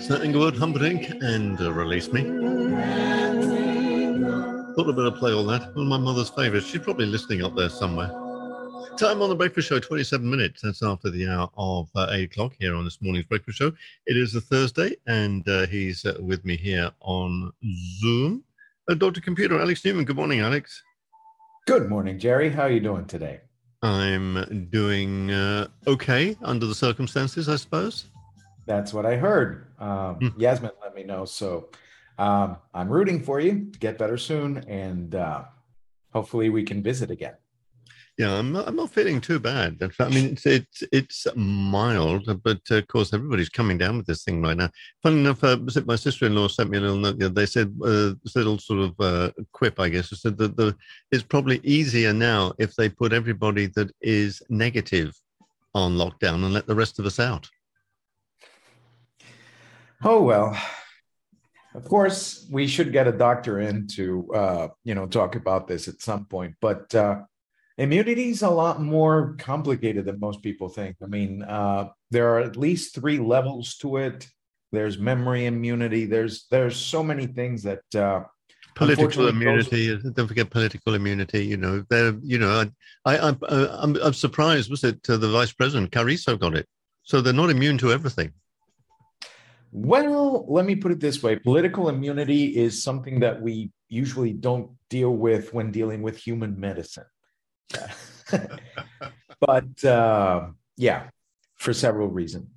Here we go. That's uh, Engelbert Humperdinck and uh, Release Me. Thought I'd better play all that. One of my mother's favourites. She's probably listening up there somewhere. Time on the Breakfast Show, 27 minutes. That's after the hour of uh, 8 o'clock here on this morning's Breakfast Show. It is a Thursday, and uh, he's uh, with me here on Zoom. Uh, Dr. Computer, Alex Neuman. Good morning, Alex. Good morning, Gerry. How are you doing today? I'm doing uh, okay under the circumstances, I suppose. That's what I heard. Um, Hmm. Yasmin let me know. So um, I'm rooting for you to get better soon, and uh, hopefully we can visit again. Yeah, I'm not, I'm not feeling too bad. I mean, it's it's, it's mild, but uh, of course, everybody's coming down with this thing right now. Funny enough, uh, my sister-in-law sent me a little note. They said uh, this little sort of uh, quip, I guess. It said that the it's probably easier now if they put everybody that is negative on lockdown and let the rest of us out. Oh well. Of course, we should get a doctor in to uh, you know talk about this at some point. But uh, immunity is a lot more complicated than most people think. I mean, uh, there are at least three levels to it. There's memory immunity. There's there's so many things that uh, Political those- immunity. uh, Don't forget political immunity. You know, they're you know, I I I'm, uh, I'm I'm surprised. Was it uh, the vice president Carrizo got it? So they're not immune to everything. Well, let me put it this way political immunity is something that we usually don't deal with when dealing with human medicine. but uh, yeah, for several reasons.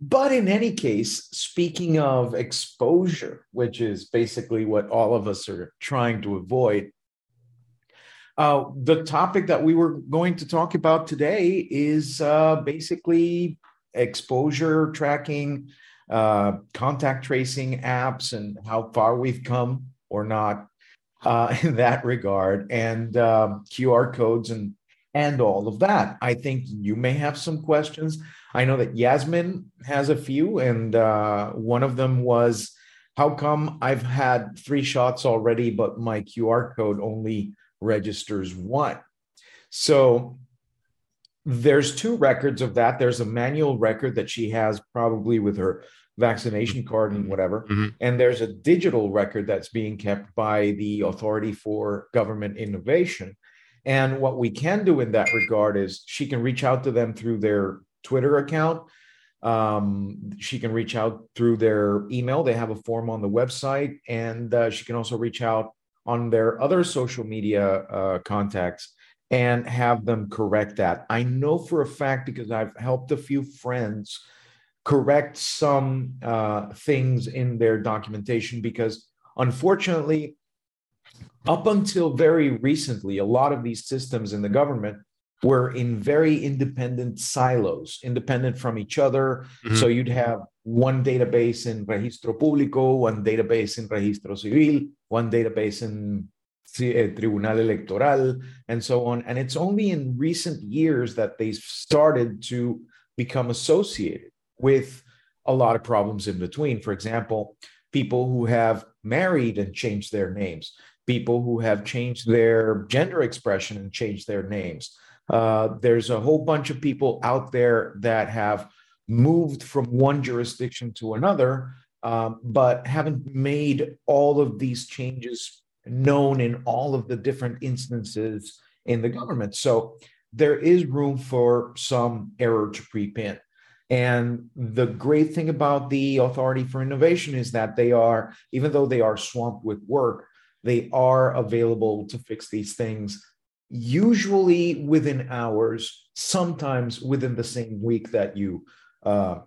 But in any case, speaking of exposure, which is basically what all of us are trying to avoid, uh, the topic that we were going to talk about today is uh, basically exposure tracking uh, contact tracing apps and how far we've come or not uh, in that regard, and um, QR codes and and all of that. I think you may have some questions. I know that Yasmin has a few, and uh, one of them was, "How come I've had three shots already, but my QR code only registers one?" So there's two records of that. There's a manual record that she has probably with her vaccination card and whatever. Mhm. And there's a digital record that's being kept by the Authority for Government Innovation. And what we can do in that regard is she can reach out to them through their Twitter account. Um, she can reach out through their email. They have a form on the website. And uh, she can also reach out on their other social media uh, contacts and have them correct that. I know for a fact because I've helped a few friends correct some uh, things in their documentation because unfortunately, up until very recently, a lot of these systems in the government were in very independent silos, independent from each other. Mhm. So you'd have one database in Registro Público, one database in Registro Civil, one database in Tribunal Electoral, and so on. And it's only in recent years that they've started to become associated with a lot of problems in between. For example, people who have married and changed their names, people who have changed their gender expression and changed their names. Uh, there's a whole bunch of people out there that have moved from one jurisdiction to another, um, but haven't made all of these changes known in all of the different instances in the government. So there is room for some error to creep in. And the great thing about the Authority for Innovation is that they are, even though they are swamped with work, they are available to fix these things usually within hours, sometimes within the same week that you uh,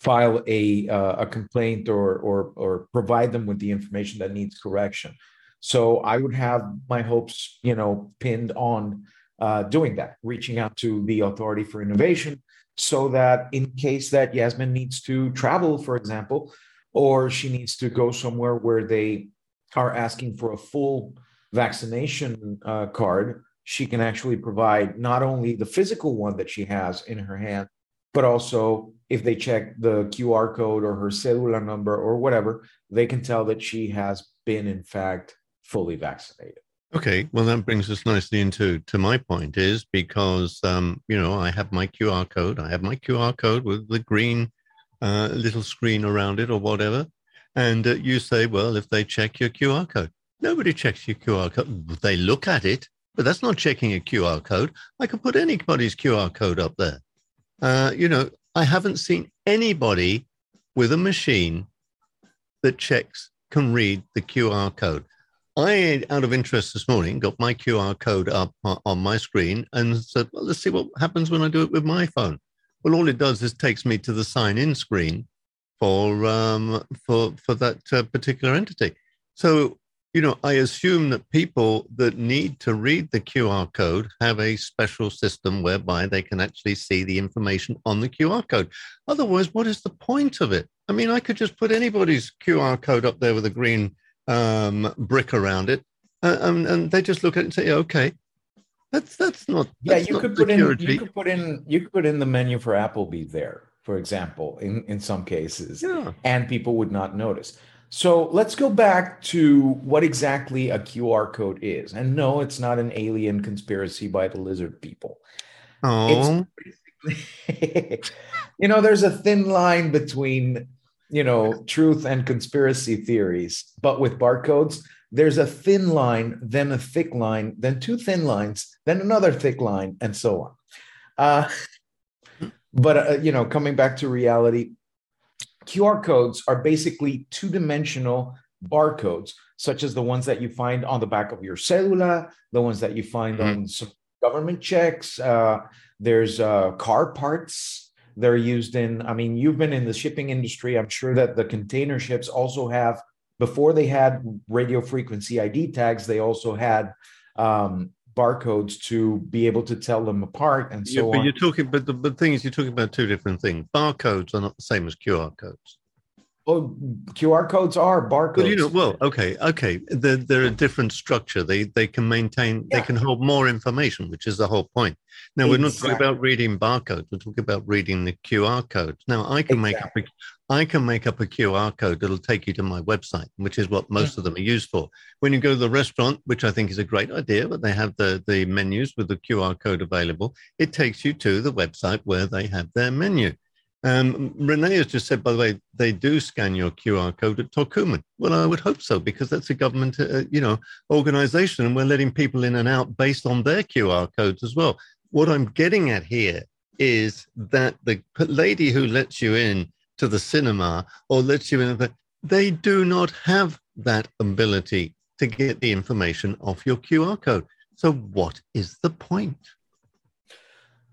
file a uh, a complaint or or or provide them with the information that needs correction. So I would have my hopes, you know, pinned on uh, doing that, reaching out to the Authority for Innovation, so that in case that Yasmin needs to travel, for example, or she needs to go somewhere where they are asking for a full vaccination uh, card, she can actually provide not only the physical one that she has in her hand, but also if they check the QR code or her cellular number or whatever, they can tell that she has been, in fact, fully vaccinated. Okay, well that brings us nicely into to my point is because um, you know I have my QR code. I have my QR code with the green uh, little screen around it or whatever, and uh, you say, well, if they check your QR code, nobody checks your QR code. They look at it, but that's not checking a QR code. I could put anybody's QR code up there. Uh, you know, I haven't seen anybody with a machine that checks can read the QR code. I, out of interest this morning, got my QR code up on my screen and said, well, let's see what happens when I do it with my phone. Well, all it does is takes me to the sign in screen for, um, for, for that uh, particular entity. So you know, I assume that people that need to read the QR code have a special system whereby they can actually see the information on the QR code. Otherwise, what is the point of it? I mean, I could just put anybody's QR code up there with a green um, brick around it, uh, and, and, they just look at it and say, "Okay, that's that's not." That's yeah, you could security. put in you could put in you could put in the menu for Applebee's there, for example, in in some cases, yeah. and people would not notice. So let's go back to what exactly a QR code is. And no, it's not an alien conspiracy by the lizard people. Oh. you know, there's a thin line between, you know, truth and conspiracy theories. But with barcodes, there's a thin line, then a thick line, then two thin lines, then another thick line, and so on. Uh, but, uh, you know, coming back to reality, QR codes are basically two dimensional barcodes, such as the ones that you find on the back of your cellular, the ones that you find mm-hmm. on some government checks. Uh, there's uh, car parts. They're used in, I mean, you've been in the shipping industry. I'm sure that the container ships also have, before they had radio frequency ID tags, they also had um, barcodes to be able to tell them apart and so yeah, but on. you're talking, but the, the thing is, you're talking about two different things. Barcodes are not the same as QR codes. Oh, QR codes are barcodes. Well, you know, well, okay, okay. They're, they're a different structure. They they can maintain, yeah. they can hold more information, which is the whole point. Now, we're not talking about reading barcodes. We're talking about reading the QR codes. Now, I can exactly. make up a, I can make up a QR code that'll take you to my website, which is what most of them are used for. When you go to the restaurant, which I think is a great idea, but they have the the menus with the QR code available, it takes you to the website where they have their menu. Um, Renee has just said, by the way, they do scan your QR code at Tocumen. Well, I would hope so because that's a government, uh, you know, organization, and we're letting people in and out based on their QR codes as well. What I'm getting at here is that the lady who lets you in to the cinema or lets you in, they do not have that ability to get the information off your QR code. So, what is the point?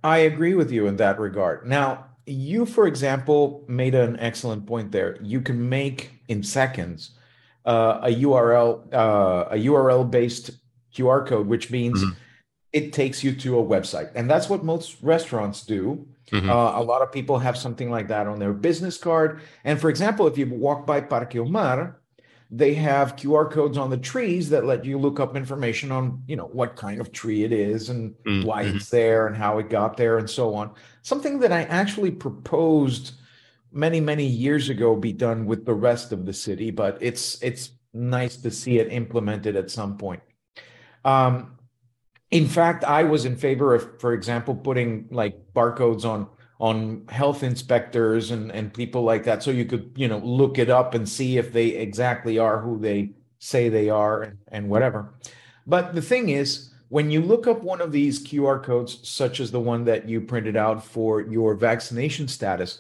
I agree with you in that regard. Now, you, for example, made an excellent point there. You can make in seconds uh, a URL uh, a URL based QR code, which means mm-hmm. it takes you to a website, and that's what most restaurants do. Mm-hmm. Uh, a lot of people have something like that on their business card. And for example, if you walk by Parque Omar, they have QR codes on the trees that let you look up information on, you know, what kind of tree it is and mm-hmm. why it's there and how it got there and so on. Something that I actually proposed many many years ago be done with the rest of the city, but it's it's nice to see it implemented at some point. Um, in fact, I was in favor of, for example, putting like barcodes on on health inspectors and, and people like that. So you could, you know, look it up and see if they exactly are who they say they are and, and whatever. But the thing is, when you look up one of these QR codes, such as the one that you printed out for your vaccination status,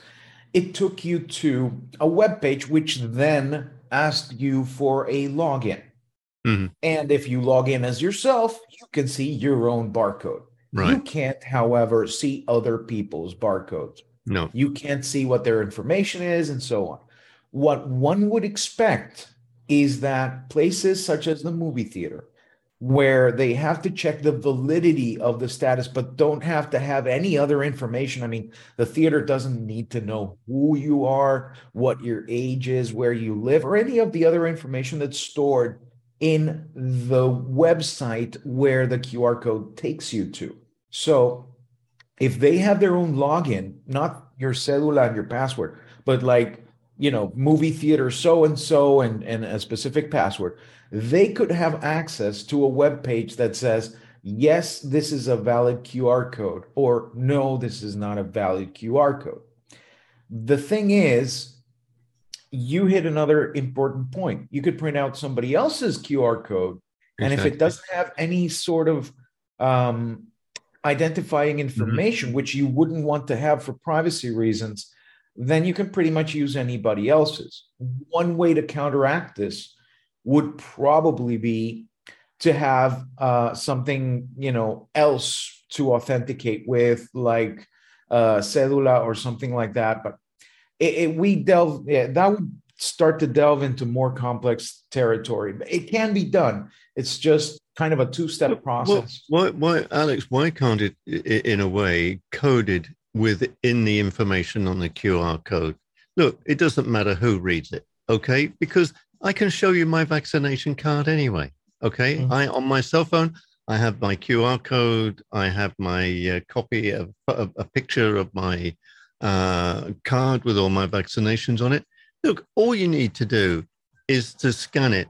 it took you to a web page which then asked you for a login. Mhm. And if you log in as yourself, you can see your own barcode. You can't, however, see other people's barcodes. No. You can't see what their information is and so on. What one would expect is that places such as the movie theater, where they have to check the validity of the status, but don't have to have any other information. I mean, the theater doesn't need to know who you are, what your age is, where you live, or any of the other information that's stored in the website where the QR code takes you to. So if they have their own login, not your cellula and your password, but like, you know, movie theater so and so and and a specific password, they could have access to a web page that says, yes, this is a valid QR code, or no, this is not a valid QR code. The thing is, you hit another important point. You could print out somebody else's QR code, and if it doesn't have any sort of um, identifying information, which you wouldn't want to have for privacy reasons, then you can pretty much use anybody else's. One way to counteract this would probably be to have uh, something you know else to authenticate with, like uh, cedula or something like that. But it, it, we delve yeah, that would start to delve into more complex territory. It can be done. It's just kind of a two-step process. why, why, Alex? Why can't it, in a way, coded within the information on the QR code? Look, it doesn't matter who reads it, okay? Because I can show you my vaccination card anyway, okay? Mhm. I on my cell phone, I have my QR code. I have my uh, copy of a, a picture of my uh, card with all my vaccinations on it. Look, all you need to do is to scan it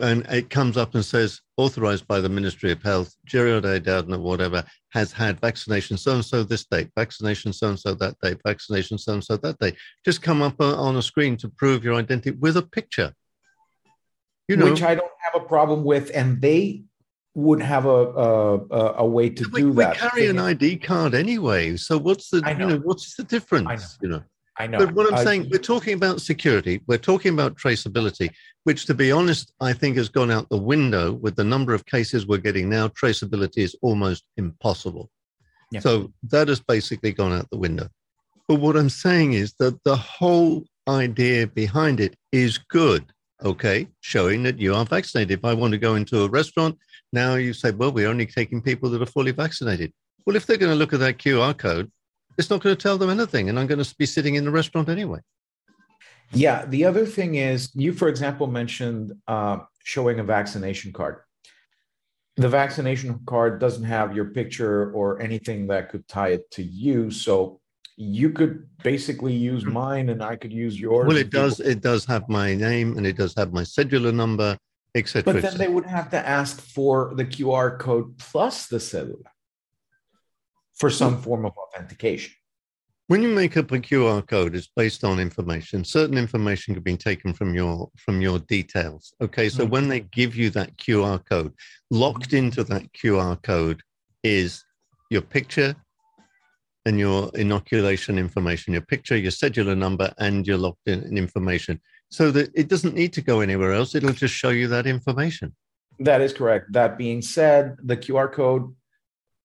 and it comes up and says authorized by the Ministry of Health, Gerald A. Dowden or whatever has had vaccination so and so this date, vaccination so and so that date, vaccination so and so that day. Just come up on a screen to prove your identity with a picture. You know, which I don't have a problem with, and they would have a a, a- way to we, do we that. carry an ID card anyway. So what's the I you know. know what's the difference? Know. You know. I know. But what I'm Uh, saying, we're talking about security, we're talking about traceability, which, to be honest, I think has gone out the window with the number of cases we're getting now. Traceability is almost impossible. Yeah. So that has basically gone out the window. But what I'm saying is that the whole idea behind it is good. Okay, showing that you are vaccinated. If I want to go into a restaurant, now you say, well, we're only taking people that are fully vaccinated. Well, if they're going to look at that QR code, it's not going to tell them anything. And I'm going to be sitting in the restaurant anyway. Yeah. The other thing is, you, for example, mentioned uh, showing a vaccination card. The vaccination card doesn't have your picture or anything that could tie it to you. So you could basically use mine and I could use yours. Hmm. Well, it does. people- It does have my name and it does have my cellular number, etc. But then they would have to ask for the QR code plus the cellular for some form of authentication. when you make up a QR code, it's based on information. Certain information could be taken from your from your details. Okay, so Mhm. when they give you that QR code, locked into that QR code is your picture and your inoculation information, your picture, your cedular number, and your locked in information. So that it doesn't need to go anywhere else. It'll just show you that information. That is correct. That being said, the QR code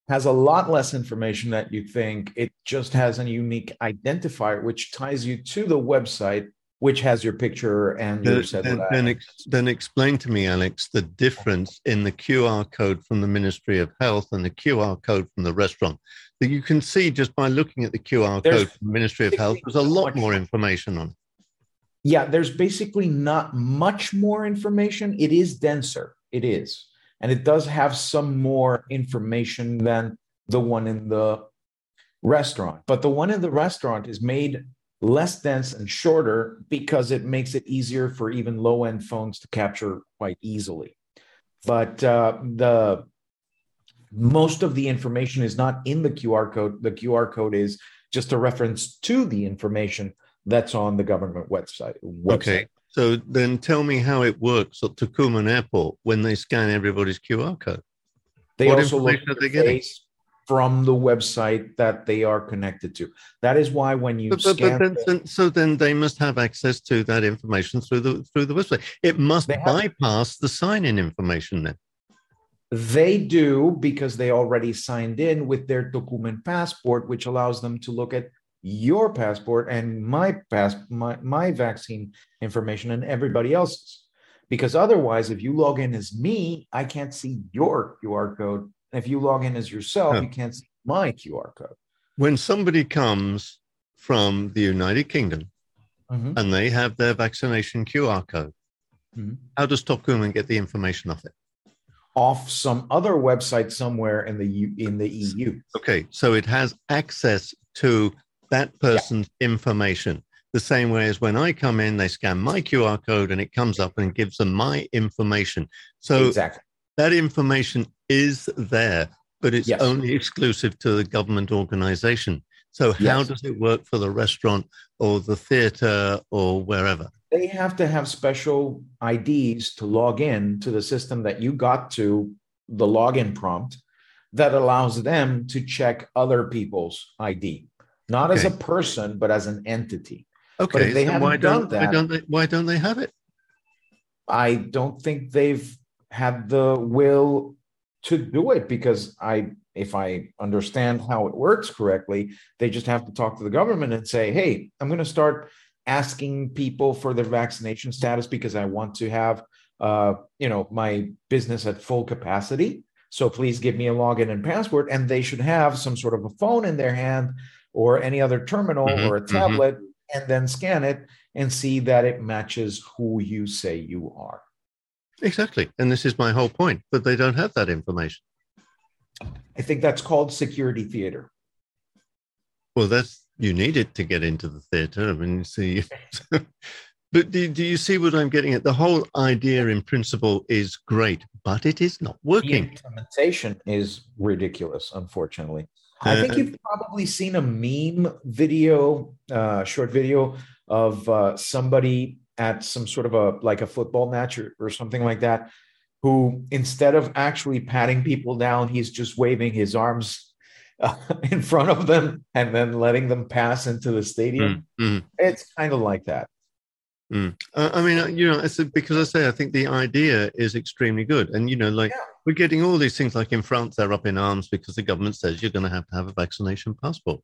has a lot less information that you think. It just has a unique identifier, which ties you to the website, which has your picture and your Then, then, then, ex- then explain to me, Alex, the difference in the QR code from the Ministry of Health and the QR code from the restaurant. That you can see just by looking at the QR There's code from the Ministry of Health, there's a lot more information on it. yeah, there's basically not much more information. It is denser. It is. And it does have some more information than the one in the restaurant. But the one in the restaurant is made less dense and shorter because it makes it easier for even low end phones to capture quite easily. But uh, the most of the information is not in the QR code. The QR code is just a reference to the information that's on the government website. website. Okay. So then tell me how it works at Tocumen Airport when they scan everybody's QR code. They What also look information at are they the getting? face. from the website that they are connected to. That is why when you But, but, scan, but then, so then they must have access to that information through the through the website. It must They have- bypass the sign-in information then. they do because they already signed in with their document passport, which allows them to look at your passport and my pass my, my vaccine information and everybody else's. Because otherwise, if you log in as me, I can't see your QR code. If you log in as yourself, Huh. you can't see my QR code. When somebody comes from the United Kingdom Mhm. and they have their vaccination QR code, Mhm. how does Top get the information off it? Off some other website somewhere in the U, in the EU. Okay, so it has access to that person's information. The same way as when I come in, they scan my QR code and it comes up and gives them my information. So exactly. that information is there, but it's Yes. only exclusive to the government organization. So how Yes. does it work for the restaurant or the theater or wherever? they have to have special IDs to log in to the system that you got to the login prompt that allows them to check other people's ID, not as a person, but as an entity. Okay, if they so why haven't don't, done why don't they why don't they have it? I don't think they've had the will to do it because I, if I understand how it works correctly, they just have to talk to the government and say, hey, I'm going to start asking people for their vaccination status because I want to have, uh, you know, my business at full capacity. So please give me a login and password. And they should have some sort of a phone in their hand or any other terminal Mhm, or a mhm. tablet and then scan it and see that it matches who you say you are. Exactly. And this is my whole point. But they don't have that information. I think that's called security theater. Well, that's you need it to get into the theater. I mean, you see, but do, do you see what I'm getting at? The whole idea in principle is great, but it is not working. The working. implementation is ridiculous, unfortunately. I Uh, think you've probably seen a meme video, uh, short video of uh, somebody at some sort of a like a football match or, or something like that, who instead of actually patting people down, he's just waving his arms uh, in front of them and then letting them pass into the stadium. Mm, It's kind of like that. Mm. Uh, I mean, uh, you know, it's because I say I think the idea is extremely good, and you know, like Yeah. we're getting all these things. Like in France, they're up in arms because the government says you're going to have to have a vaccination passport.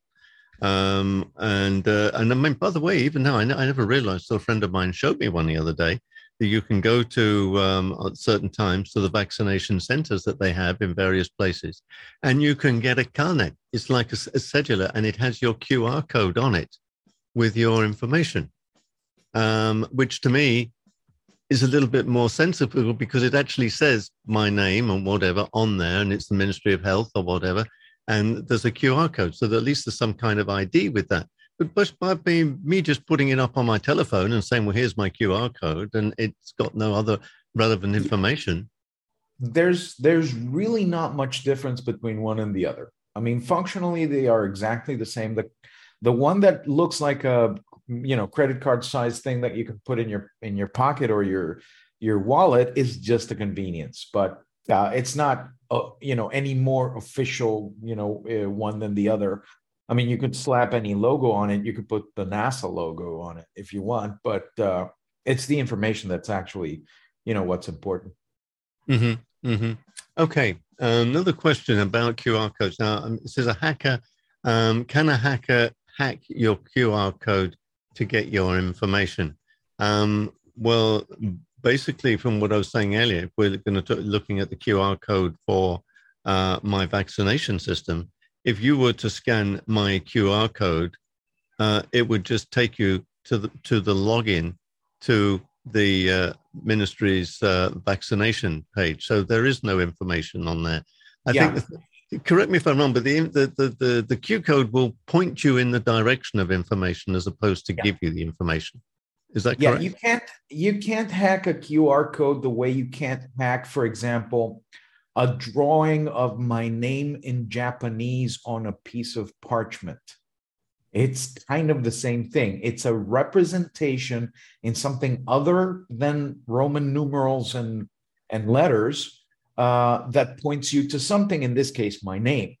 Um, and uh, and I mean, by the way, even now, I, never realized. So a friend of mine showed me one the other day that you can go to um, at certain times to the vaccination centers that they have in various places, and you can get a carnet. It's like a cedula, and it has your QR code on it with your information, um, which to me is a little bit more sensible because it actually says my name and whatever on there, and it's the Ministry of Health or whatever, and there's a QR code, so at least there's some kind of ID with that. But by me just putting it up on my telephone and saying, "Well, here's my QR code," and it's got no other relevant information. there's there's really not much difference between one and the other. I mean, functionally, they are exactly the same. The the one that looks like a you know credit card size thing that you can put in your in your pocket or your your wallet is just a convenience, but uh, it's not uh, you know any more official you know uh, one than the other. I mean, you could slap any logo on it. You could put the NASA logo on it if you want, but uh, it's the information that's actually you know what's important. hmm hmm Okay. another question about QR codes. Now, um, it a hacker um, can a hacker hack your QR code to get your information? Um, well, basically, from what I was saying earlier, if we're going to looking at the QR code for uh, my vaccination system. If you were to scan my QR code, uh, it would just take you to the to the login to the uh, ministry's uh, vaccination page. So there is no information on there. I Yeah. think. Correct me if I'm wrong, but the, the the the Q code will point you in the direction of information as opposed to Yeah. give you the information. Is that yeah correct? you can't you can't hack a qr code the way you can't hack for example a drawing of my name in japanese on a piece of parchment it's kind of the same thing it's a representation in something other than roman numerals and and letters uh, that points you to something in this case my name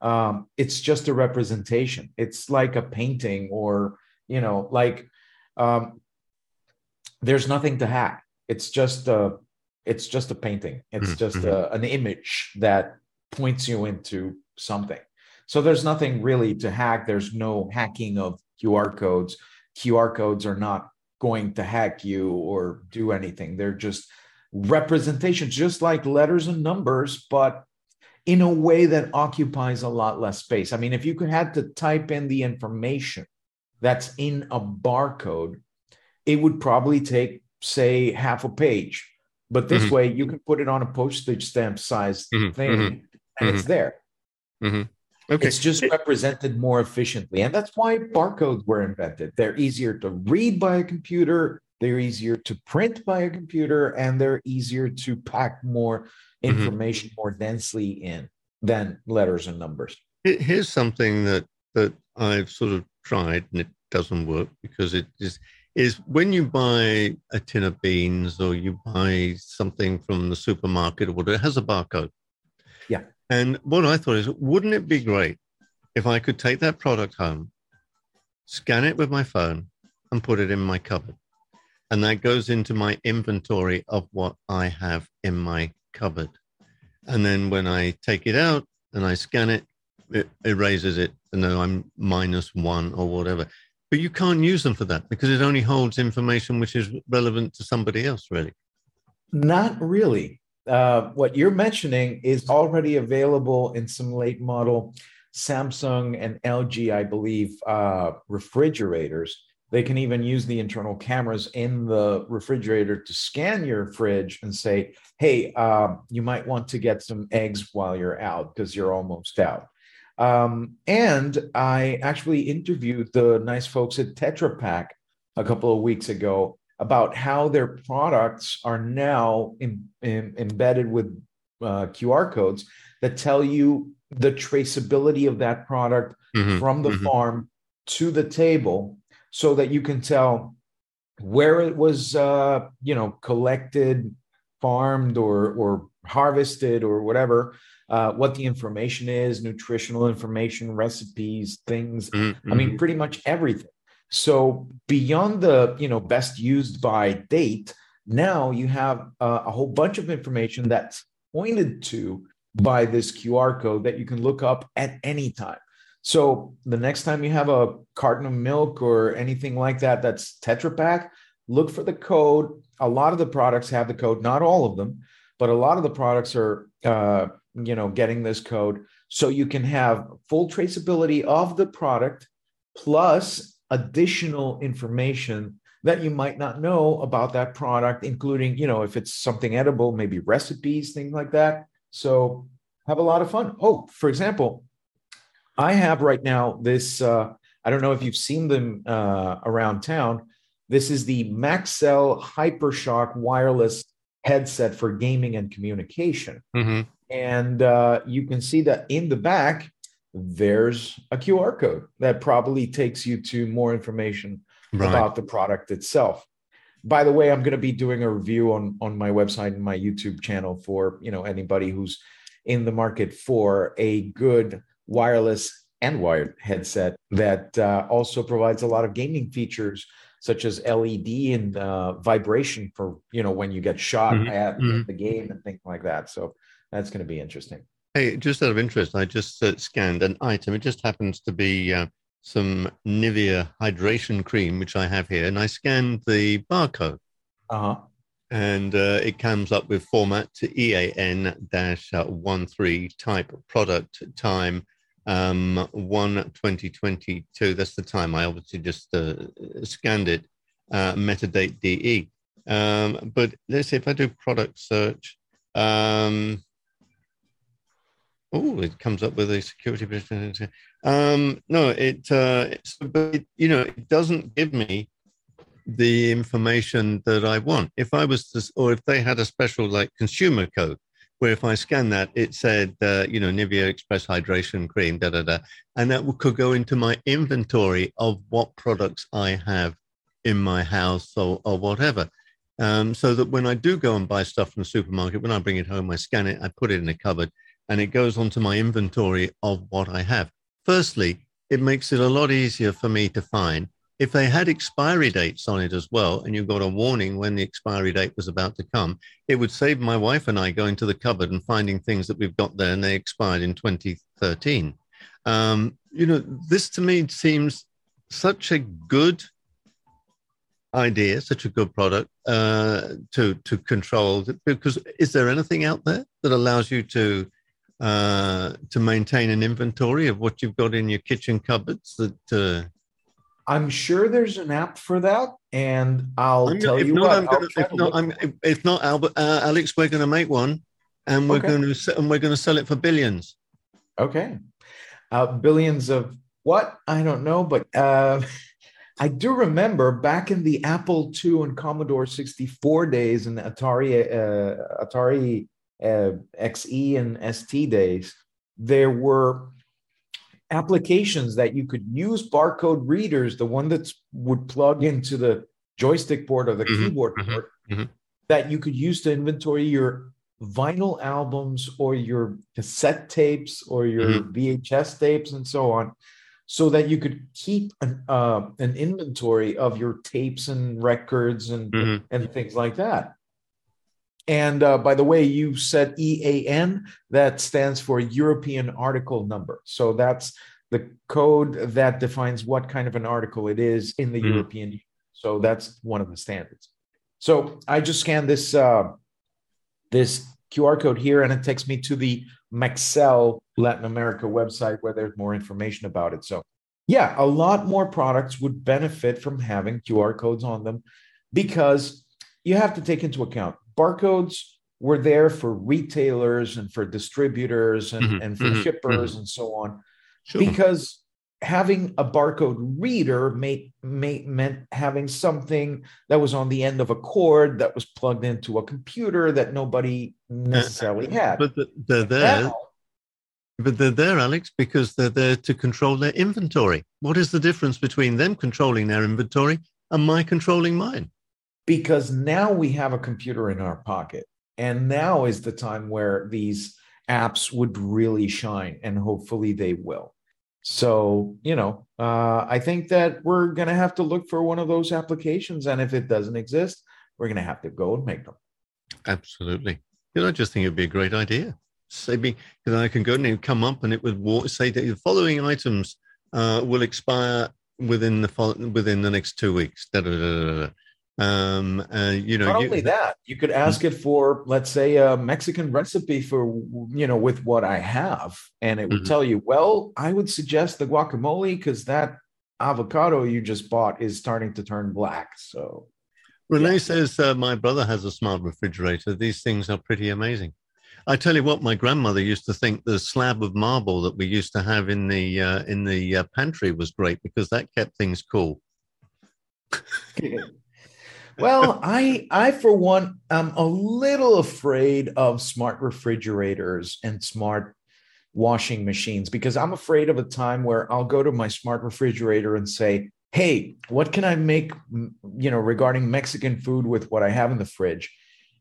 um, it's just a representation. It's like a painting, or you know, like um, there's nothing to hack. It's just a it's just a painting. It's mm-hmm. just a, an image that points you into something. So there's nothing really to hack. There's no hacking of QR codes. QR codes are not going to hack you or do anything. They're just representations, just like letters and numbers, but in a way that occupies a lot less space. I mean, if you could had to type in the information that's in a barcode, it would probably take, say, half a page. But this mm-hmm. way, you can put it on a postage stamp size mm-hmm. thing, mm-hmm. and it's mm-hmm. there. Mm-hmm. Okay. It's just represented more efficiently. And that's why barcodes were invented. They're easier to read by a computer, they're easier to print by a computer, and they're easier to pack more mm-hmm. information mm-hmm. more densely in than letters and numbers. Here's something that that I've sort of tried and it doesn't work because it is is when you buy a tin of beans or you buy something from the supermarket or whatever, it has a barcode. Yeah. And what I thought is, wouldn't it be great if I could take that product home, scan it with my phone, and put it in my cupboard? And that goes into my inventory of what I have in my cupboard. And then when I take it out and I scan it, it erases it. And then I'm minus one or whatever. But you can't use them for that because it only holds information which is relevant to somebody else, really. Not really uh, what you're mentioning is already available in some late model Samsung and LG, I believe, uh, refrigerators. They can even use the internal cameras in the refrigerator to scan your fridge and say, hey, uh, you might want to get some eggs while you're out because you're almost out. Um, and I actually interviewed the nice folks at Tetra Pak a couple of weeks ago about how their products are now in, in, embedded with uh, QR codes that tell you the traceability of that product mm-hmm, from the mm-hmm. farm to the table so that you can tell where it was uh, you know collected farmed or or harvested or whatever uh, what the information is nutritional information recipes things mm-hmm. i mean mm-hmm. pretty much everything so beyond the you know best used by date, now you have uh, a whole bunch of information that's pointed to by this QR code that you can look up at any time. So the next time you have a carton of milk or anything like that that's Tetra Pak, look for the code. A lot of the products have the code, not all of them, but a lot of the products are uh, you know getting this code so you can have full traceability of the product plus additional information that you might not know about that product, including, you know, if it's something edible, maybe recipes, things like that. So have a lot of fun. Oh, for example, I have right now this, uh, I don't know if you've seen them uh, around town. This is the Maxell Hypershock wireless headset for gaming and communication. Mm-hmm. And uh, you can see that in the back, there's a QR code that probably takes you to more information right. about the product itself. By the way, I'm going to be doing a review on on my website and my YouTube channel for you know anybody who's in the market for a good wireless and wired headset that uh, also provides a lot of gaming features such as LED and uh, vibration for you know when you get shot mm-hmm. at mm-hmm. the game and things like that. So that's going to be interesting. Hey, just out of interest, I just uh, scanned an item. It just happens to be uh, some Nivea hydration cream, which I have here, and I scanned the barcode. Uh-huh. And uh, it comes up with format to EAN dash uh, one three type product time um, one 2022. That's the time. I obviously just uh, scanned it, uh, metadate DE. Um, but let's see if I do product search. Um, Oh, it comes up with a security. Um, no, it, uh, it's, but it, you know, it doesn't give me the information that I want. If I was to, or if they had a special like consumer code, where if I scan that, it said, uh, you know, Nivea Express Hydration Cream, da da da, and that could go into my inventory of what products I have in my house or, or whatever. Um, so that when I do go and buy stuff from the supermarket, when I bring it home, I scan it, I put it in a cupboard, and it goes onto my inventory of what I have. Firstly, it makes it a lot easier for me to find. If they had expiry dates on it as well, and you got a warning when the expiry date was about to come, it would save my wife and I going to the cupboard and finding things that we've got there and they expired in 2013. Um, you know, this to me seems such a good idea, such a good product uh, to to control. Because is there anything out there that allows you to uh, to maintain an inventory of what you've got in your kitchen cupboards? That uh, I'm sure there's an app for that, and I'll I'm, tell if you not, what. I'm gonna, if not, I'm, if not, Albert, uh, Alex, we're going to make one, and we're Okay. going to and we're going to sell it for billions. Okay. Uh, billions of what? I don't know, but uh, I do remember back in the Apple II and Commodore 64 days and Atari uh, Atari uh, XE and ST days, there were applications that you could use barcode readers, the one that would plug into the joystick port or the Mhm, keyboard mhm, port, mhm. that you could use to inventory your vinyl albums or your cassette tapes or your Mhm. VHS tapes and so on, so that you could keep an, uh, an inventory of your tapes and records and, Mhm. and things like that. And uh, by the way, you said EAN, that stands for European Article Number. So that's the code that defines what kind of an article it is in the Mhm. European Union. So that's one of the standards. So I just scanned this uh, this QR code here, and it takes me to the Maxell Latin America website where there's more information about it. So yeah, a lot more products would benefit from having QR codes on them because you have to take into account barcodes were there for retailers and for distributors and, Mhm, and for mhm, shippers and so on Sure. because having a barcode reader may, may meant having something that was on the end of a cord that was plugged into a computer that nobody necessarily had. but they're there. Now, But they're there, Alex, because they're there to control their inventory. What is the difference between them controlling their inventory and my controlling mine? Because now we have a computer in our pocket and now is the time where these apps would really shine and hopefully they will so you know uh, i think that we're going to have to look for one of those applications and if it doesn't exist we're going to have to go and make them Absolutely. You know, I just think it'd be a great idea. Say me, because I can go and come up and it would say that the following items uh, will expire within the within the next two weeks. Da, da, da. Um, uh, you know, not you- only that you could ask it for let's say a mexican recipe for you know with what i have and it would Mhm. tell you well i would suggest the guacamole because that avocado you just bought is starting to turn black so Renee Yeah. says uh, my brother has a smart refrigerator. These things are pretty amazing. I tell you what, my grandmother used to think the slab of marble that we used to have in the uh, in the uh, pantry was great because that kept things cool. well i i for one am a little afraid of smart refrigerators and smart washing machines because i'm afraid of a time where i'll go to my smart refrigerator and say hey what can i make you know regarding mexican food with what i have in the fridge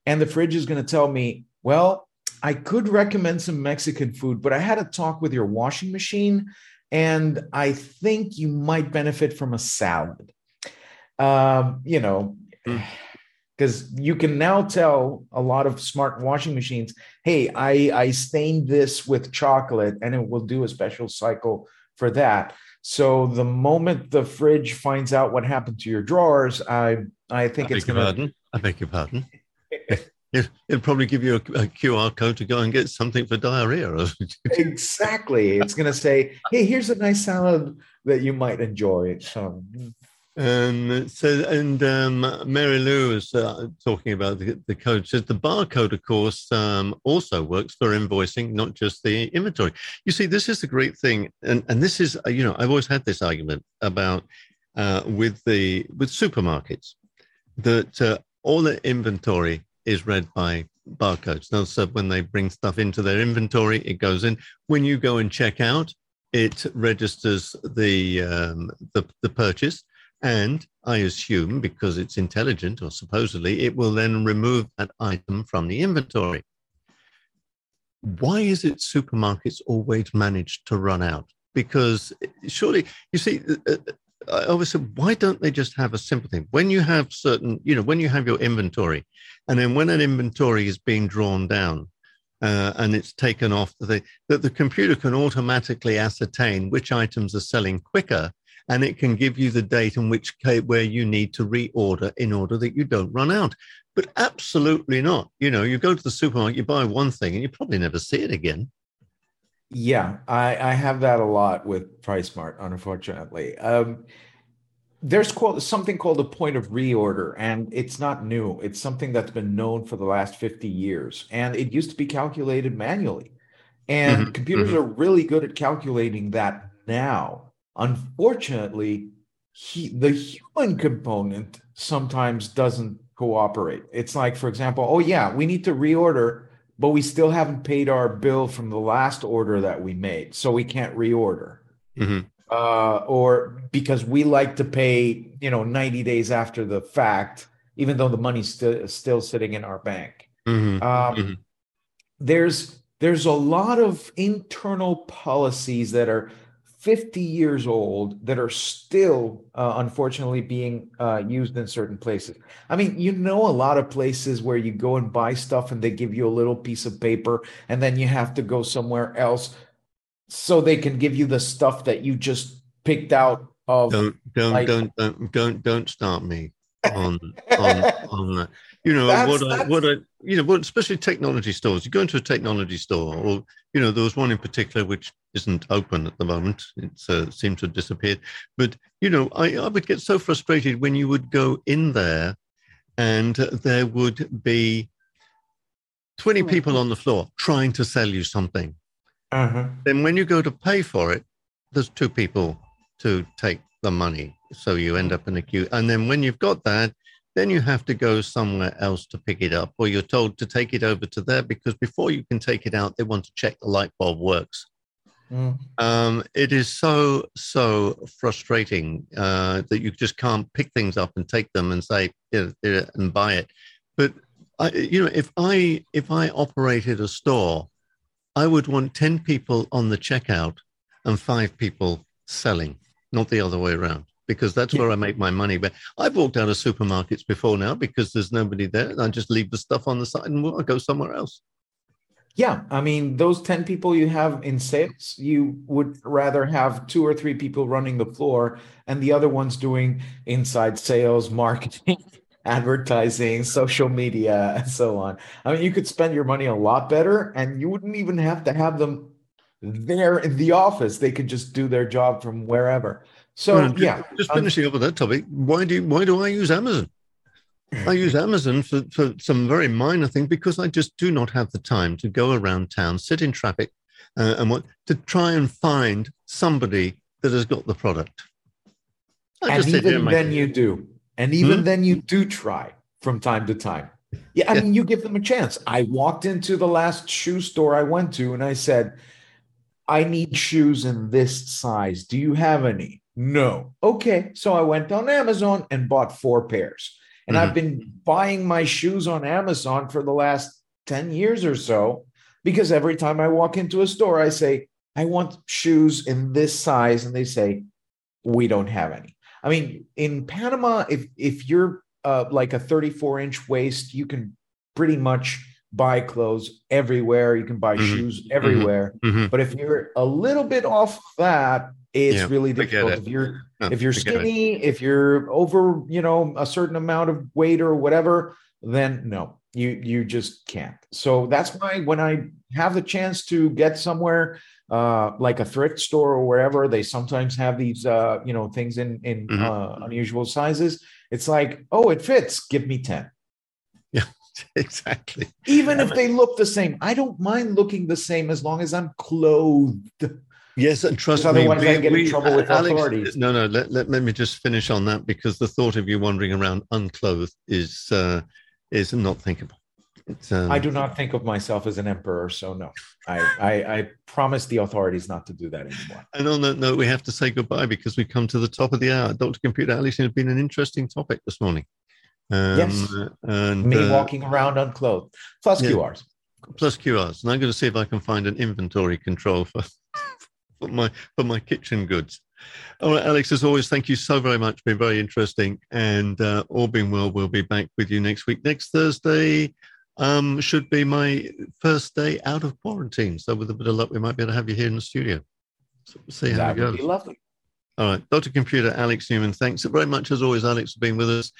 and the fridge is going to tell me well i could recommend some mexican food but i had a talk with your washing machine and i think you might benefit from a salad um, you know. Because you can now tell a lot of smart washing machines, hey, I I stained this with chocolate, and it will do a special cycle for that. So the moment the fridge finds out what happened to your drawers, I I think I it's gonna pardon. I beg your pardon. It, it'll probably give you a, a QR code to go and get something for diarrhea. exactly. It's gonna say, hey, here's a nice salad that you might enjoy. So Um, so, and um, Mary Lou was uh, talking about the, the code. Says the barcode, of course, um, also works for invoicing, not just the inventory. You see, this is the great thing, and and this is uh, you know I've always had this argument about uh, with the with supermarkets that uh, all the inventory is read by barcodes. Now, so when they bring stuff into their inventory, it goes in. When you go and check out, it registers the um, the, the purchase. And I assume because it's intelligent or supposedly, it will then remove that item from the inventory. why is it supermarkets always manage to run out? Because surely, you see, uh, uh, I always said, why don't they just have a simple thing? When you have certain, you know, when you have your inventory, and then when an inventory is being drawn down, uh, and it's taken off the that the computer can automatically ascertain which items are selling quicker and it can give you the date in which case where you need to reorder in order that you don't run out. But absolutely not. You know you go to the supermarket you buy one thing and you probably never see it again. Yeah i i have that a lot with PriceSmart unfortunately. Um there's called something called a point of reorder and it's not new. It's something that's been known for the last 50 years and it used to be calculated manually. And mm-hmm. computers mm-hmm. are really good at calculating that now unfortunately he, the human component sometimes doesn't cooperate it's like for example oh yeah we need to reorder but we still haven't paid our bill from the last order that we made so we can't reorder mm-hmm uh, or because we like to pay, you know, 90 days after the fact, even though the money's still still sitting in our bank. Mm-hmm. Um, mm-hmm. There's there's a lot of internal policies that are 50 years old that are still uh, unfortunately being uh, used in certain places. I mean, you know, a lot of places where you go and buy stuff and they give you a little piece of paper and then you have to go somewhere else so they can give you the stuff that you just picked out of don't don't like, don't don't don't don't start me on on on that you know what I, what I you know what especially technology stores you go into a technology store or you know there was one in particular which isn't open at the moment it uh, seemed to have disappeared but you know I, I would get so frustrated when you would go in there and there would be 20 people on the floor trying to sell you something uh-huh. Then when you go to pay for it, there's two people to take the money. So you end up in a queue. And then when you've got that, then you have to go somewhere else to pick it up, or you're told to take it over to there because before you can take it out, they want to check the light bulb works. Mm. Um, it is so so frustrating uh, that you just can't pick things up and take them and say and buy it. But I, you know, if I if I operated a store I would want 10 people on the checkout and five people selling, not the other way around, because that's yeah. where I make my money. But I've walked out of supermarkets before now because there's nobody there. And I just leave the stuff on the side and I go somewhere else. Yeah. I mean, those 10 people you have in sales, you would rather have two or three people running the floor and the other ones doing inside sales, marketing, advertising, social media, and so on. I mean, you could spend your money a lot better and you wouldn't even have to have them there in the office. They could just do their job from wherever. So well, yeah. Just um, finishing um, up with that topic, why do why do I use Amazon? I use Amazon for, for some very minor thing because I just do not have the time to go around town, sit in traffic, uh, and what to try and find somebody that has got the product. I and even then, you do. And even hmm then, you do try from time to time. Yeah, I mean, you give them a chance. I walked into the last shoe store I went to and I said, I need shoes in this size. Do you have any? No. Okay. So I went on Amazon and bought four pairs. And mm-hmm. I've been buying my shoes on Amazon for the last 10 years or so because every time I walk into a store, I say, I want shoes in this size. And they say, we don't have any. I mean, in Panama, if if you're uh, like a 34 inch waist, you can pretty much buy clothes everywhere. You can buy mm-hmm. shoes mm-hmm. everywhere. Mm-hmm. But if you're a little bit off that, it's yeah, really difficult. It. If you're no, if you're skinny, if you're over, you know, a certain amount of weight or whatever, then no, you you just can't. So that's why when I have the chance to get somewhere uh, like a thrift store or wherever, they sometimes have these, uh, you know, things in in mm-hmm. uh, unusual sizes. It's like, oh, it fits. Give me ten. Yeah, exactly. Even if they look the same, I don't mind looking the same as long as I'm clothed. Yes, and trust me, otherwise we, I get we, in trouble with Alex, authorities. No, no, let, let, let me just finish on that because the thought of you wandering around unclothed is uh, is not thinkable. Um, I do not think of myself as an emperor, so no. I, I, I promise the authorities not to do that anymore. And on that note, we have to say goodbye because we've come to the top of the hour. Dr. Computer Alex has been an interesting topic this morning. Um, yes, and me uh, walking around unclothed, plus yeah. QRs. plus QRs, and I'm going to see if I can find an inventory control for for my for my kitchen goods. All right, Alex, as always, thank you so very much. Been very interesting, and uh, all being well, we'll be back with you next week. Next Thursday um, should be my first day out of quarantine, so with a bit of luck, we might be able to have you here in the studio. So we'll see how That it goes. lovely. All right, Dr. Computer Alex Neuman, thanks very much as always, Alex, for being with us.